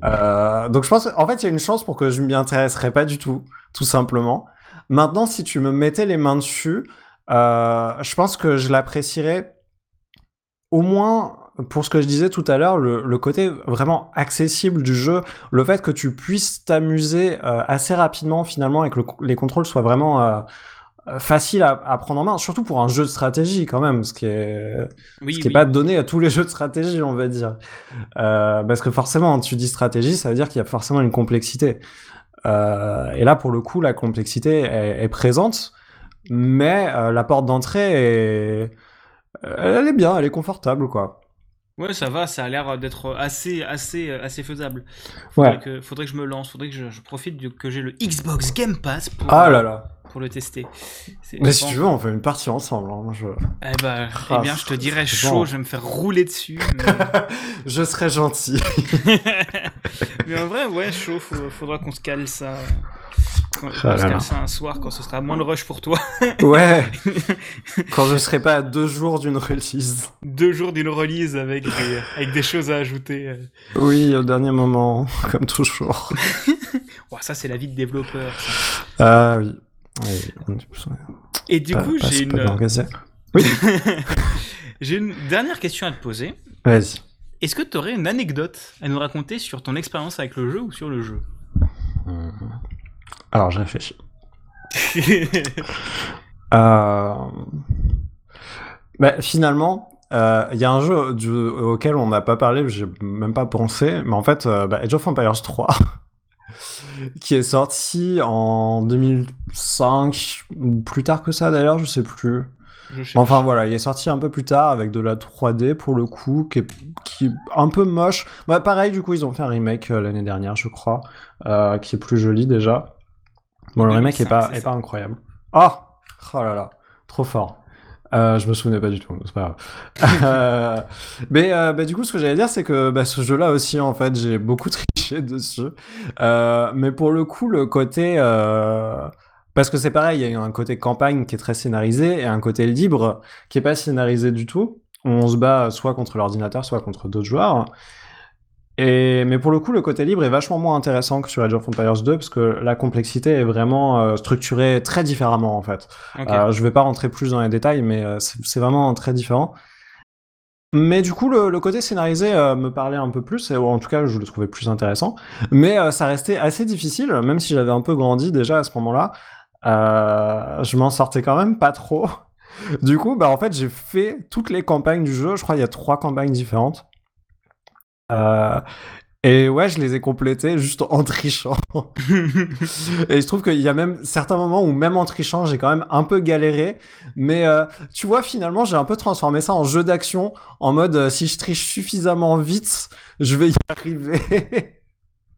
Euh, donc, je pense, en fait, il y a une chance pour que je m'y intéresserais pas du tout, tout simplement. Maintenant, si tu me mettais les mains dessus, euh, je pense que je l'apprécierais au moins pour ce que je disais tout à l'heure, le, le, côté vraiment accessible du jeu, le fait que tu puisses t'amuser euh, assez rapidement finalement et que le, les contrôles soient vraiment euh, faciles à, à, prendre en main, surtout pour un jeu de stratégie quand même, ce qui est, oui, ce qui oui. est pas donné à tous les jeux de stratégie, on va dire. Euh, parce que forcément, tu dis stratégie, ça veut dire qu'il y a forcément une complexité. Euh, et là, pour le coup, la complexité est, est présente, mais euh, la porte d'entrée est... Elle est bien, elle est confortable, quoi. Ouais, ça va, ça a l'air d'être assez, assez, assez faisable. Faudrait, ouais. que, faudrait que je me lance, faudrait que je, je profite de, que j'ai le Xbox Game Pass pour, ah là là. Pour le tester. Mais si tu veux, on fait une partie ensemble. Hein. Je... Eh, bah, ah, eh bien, je te dirais chaud, bon. je vais me faire rouler dessus. Mais... je serais gentil. mais en vrai, ouais, chaud, faudra qu'on se cale ça. Quand, ah là là. ça un soir quand ce sera moins de rush pour toi. ouais. quand je serai pas à deux jours d'une release. Deux jours d'une release avec des, avec des choses à ajouter. euh. Oui, au dernier moment, comme toujours. oh, ça, c'est la vie de développeur. Ah oui. Et du pas, coup, j'ai une. Oui. j'ai une dernière question à te poser. Vas-y. Est-ce que tu aurais une anecdote à nous raconter sur ton expérience avec le jeu ou sur le jeu? Mmh. Alors, je réfléchis. euh... bah, finalement, il euh, y a un jeu du, auquel on n'a pas parlé, j'ai même pas pensé, mais en fait, euh, bah, Age of Empires 3, qui est sorti en 2005, ou plus tard que ça d'ailleurs, je sais plus. Je enfin voilà, il est sorti un peu plus tard avec de la 3D pour le coup, qui est, qui est un peu moche. Bah, pareil, du coup, ils ont fait un remake euh, l'année dernière, je crois, euh, qui est plus joli déjà. Bon, le remake est pas, est, est pas incroyable. Oh, oh là là, trop fort. Euh, je me souvenais pas du tout, c'est pas grave. euh, mais euh, bah, du coup, ce que j'allais dire, c'est que bah, ce jeu-là aussi, en fait, j'ai beaucoup triché dessus. Mais pour le coup, le côté... Parce que c'est pareil, il y a un côté campagne qui est très scénarisé et un côté libre qui est pas scénarisé du tout. On se bat soit contre l'ordinateur, soit contre d'autres joueurs. Et, mais pour le coup, le côté libre est vachement moins intéressant que sur Age of Empires 2 parce que la complexité est vraiment euh, structurée très différemment en fait. Okay. Euh, je vais pas rentrer plus dans les détails, mais euh, c'est vraiment très différent. Mais du coup, le, le côté scénarisé euh, me parlait un peu plus, et, ou en tout cas, je le trouvais plus intéressant. Mais ça restait assez difficile, même si j'avais un peu grandi déjà à ce moment-là. Je m'en sortais quand même pas trop. Du coup, bah en fait, j'ai fait toutes les campagnes du jeu. Je crois qu'il y a trois campagnes différentes. Euh, et ouais, je les ai complétés juste en trichant. et je trouve qu'il y a même certains moments où même en trichant, j'ai quand même un peu galéré. Mais euh, tu vois, finalement, j'ai un peu transformé ça en jeu d'action, en mode euh, si je triche suffisamment vite, je vais y arriver.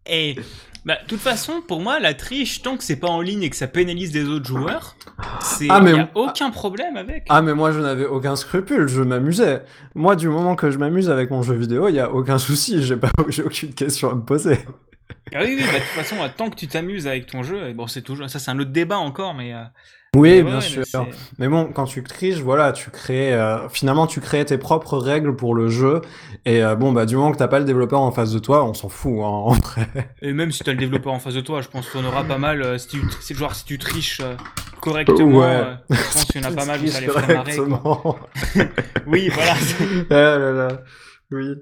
et bah, de toute façon, pour moi, la triche, tant que c'est pas en ligne et que ça pénalise des autres joueurs, c'est ah, mais... y a aucun problème avec. Ah, mais moi, je n'avais aucun scrupule, je m'amusais. Moi, du moment que je m'amuse avec mon jeu vidéo, il y a aucun souci, j'ai pas, aucune question à me poser. Ah oui, oui, bah, de toute façon, tant que tu t'amuses avec ton jeu, bon, c'est toujours, ça, c'est un autre débat encore, mais. Euh... Oui, ouais, bien sûr. Mais, mais, bon, quand tu triches, voilà, tu crées, euh, finalement, tu crées tes propres règles pour le jeu. Et euh, bon, bah, du moment que t'as pas le développeur en face de toi, on s'en fout, hein, en vrai. Et même si t'as le développeur en face de toi, je pense qu'on aura pas mal. Euh, si tu, c'est genre si tu triches correctement, ouais. euh, je pense qu'il y en a pas mal où ça les ferait marrer. Oui, voilà. ah là là. Oui.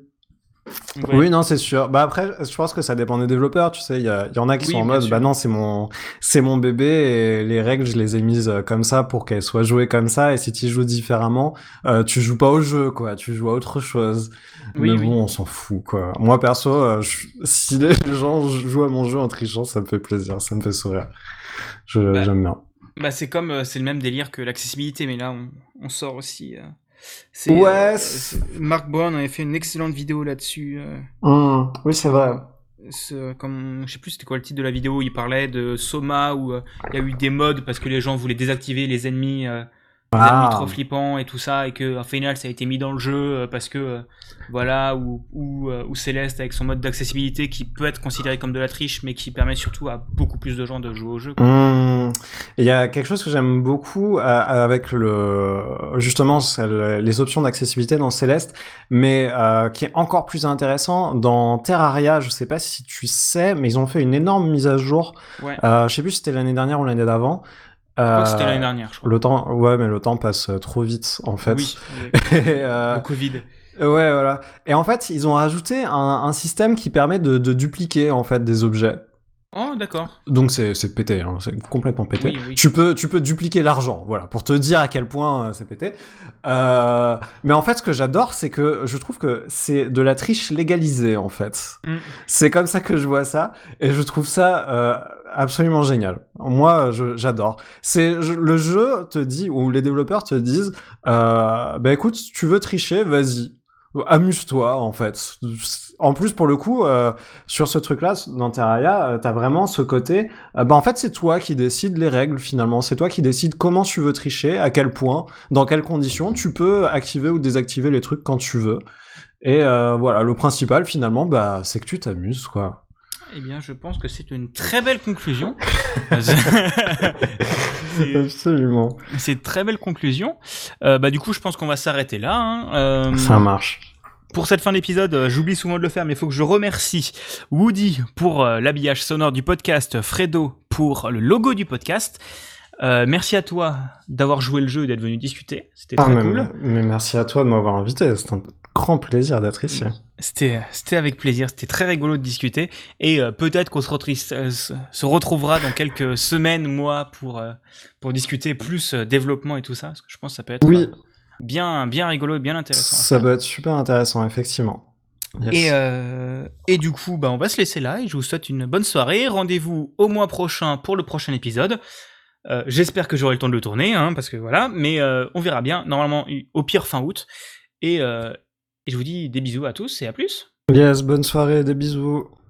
Ouais. Oui, non, c'est sûr. Bah après, je pense que ça dépend des développeurs. Tu sais, il y, y, en a qui oui, sont en mode, sûr. bah non, c'est mon, c'est mon bébé et les règles, je les ai mises comme ça pour qu'elles soient jouées comme ça. Et si tu joues différemment, euh, tu joues pas au jeu, quoi. Tu joues à autre chose. Oui, Mais bon, on s'en fout, quoi. Moi perso, euh, je, si les gens jouent à mon jeu en trichant, ça me fait plaisir, ça me fait sourire. Je, bah, j'aime bien. Bah c'est comme, euh, c'est le même délire que l'accessibilité, mais là, on, on sort aussi. Euh Ouais. Euh, Mark Brown avait fait une excellente vidéo là-dessus. Euh... Mmh, oui, c'est vrai. comme, je sais plus c'était quoi le titre de la vidéo, il parlait de Soma où euh, il y a eu des mods parce que les gens voulaient désactiver les ennemis, euh, Ah. trop flippants et tout ça, et que au final ça a été mis dans le jeu euh, parce que euh, voilà, ou, ou, euh, ou Céleste avec son mode d'accessibilité qui peut être considéré comme de la triche, mais qui permet surtout à beaucoup plus de gens de jouer au jeu. Mmh. Il y a quelque chose que j'aime beaucoup euh, avec le justement les options d'accessibilité dans Céleste, mais euh, qui est encore plus intéressant dans Terraria. Je sais pas si tu sais, mais ils ont fait une énorme mise à jour. Ouais. Euh, je sais plus si c'était l'année dernière ou l'année d'avant. Que Euh, c'était l'année dernière, je crois. Le temps, ouais, mais le temps passe euh, trop vite en fait. Oui, Et, euh, le Covid. Ouais, voilà. Et en fait, ils ont rajouté un, un système qui permet de, de dupliquer en fait des objets. Oh, d'accord. Donc c'est c'est pété, hein, c'est complètement pété. Oui, oui. Tu peux tu peux dupliquer l'argent, voilà, pour te dire à quel point euh, c'est pété. Euh, mais en fait, ce que j'adore, c'est que je trouve que c'est de la triche légalisée en fait. Mm. C'est comme ça que je vois ça, et je trouve ça absolument génial. Moi, j'adore. C'est le jeu te dit ou les développeurs te disent, euh, bah écoute, tu veux tricher, vas-y. Amuse-toi en fait. En plus pour le coup, euh, sur ce truc-là, dans Terraria, euh, t'as vraiment ce côté. bah en fait, c'est toi qui décides les règles finalement. C'est toi qui décides comment tu veux tricher, à quel point, dans quelles conditions. Tu peux activer ou désactiver les trucs quand tu veux. Et voilà, le principal finalement, bah c'est que tu t'amuses quoi. Eh bien, je pense que c'est une très belle conclusion. C'est- Absolument. c'est une très belle conclusion. Euh, bah, du coup, je pense qu'on va s'arrêter là. hein. Euh, Ça marche. pour cette fin d'épisode, euh, j'oublie souvent de le faire, mais il faut que je remercie Woody pour l'habillage sonore du podcast, Fredo pour le logo du podcast. Euh, merci à toi d'avoir joué le jeu et d'être venu discuter. C'était Ah, très mais, cool. mais merci à toi de m'avoir invité. C'est un grand plaisir d'être ici. C'était, c'était avec plaisir, c'était très rigolo de discuter et euh, peut-être qu'on se, euh, se- retrouvera dans quelques semaines, mois pour euh, pour discuter plus développement et tout ça, parce que je pense que ça peut être Oui. bien bien rigolo et bien intéressant. Ça peut être super intéressant, effectivement. Yes. Et et du coup, bah on va se laisser là et je vous souhaite une bonne soirée. Rendez-vous au mois prochain pour le prochain épisode. J'espère que j'aurai le temps de le tourner, hein, parce que voilà, mais on verra bien. Normalement, au pire fin août. Et, euh, et je vous dis des bisous à tous et à plus. Yes, bonne soirée, des bisous.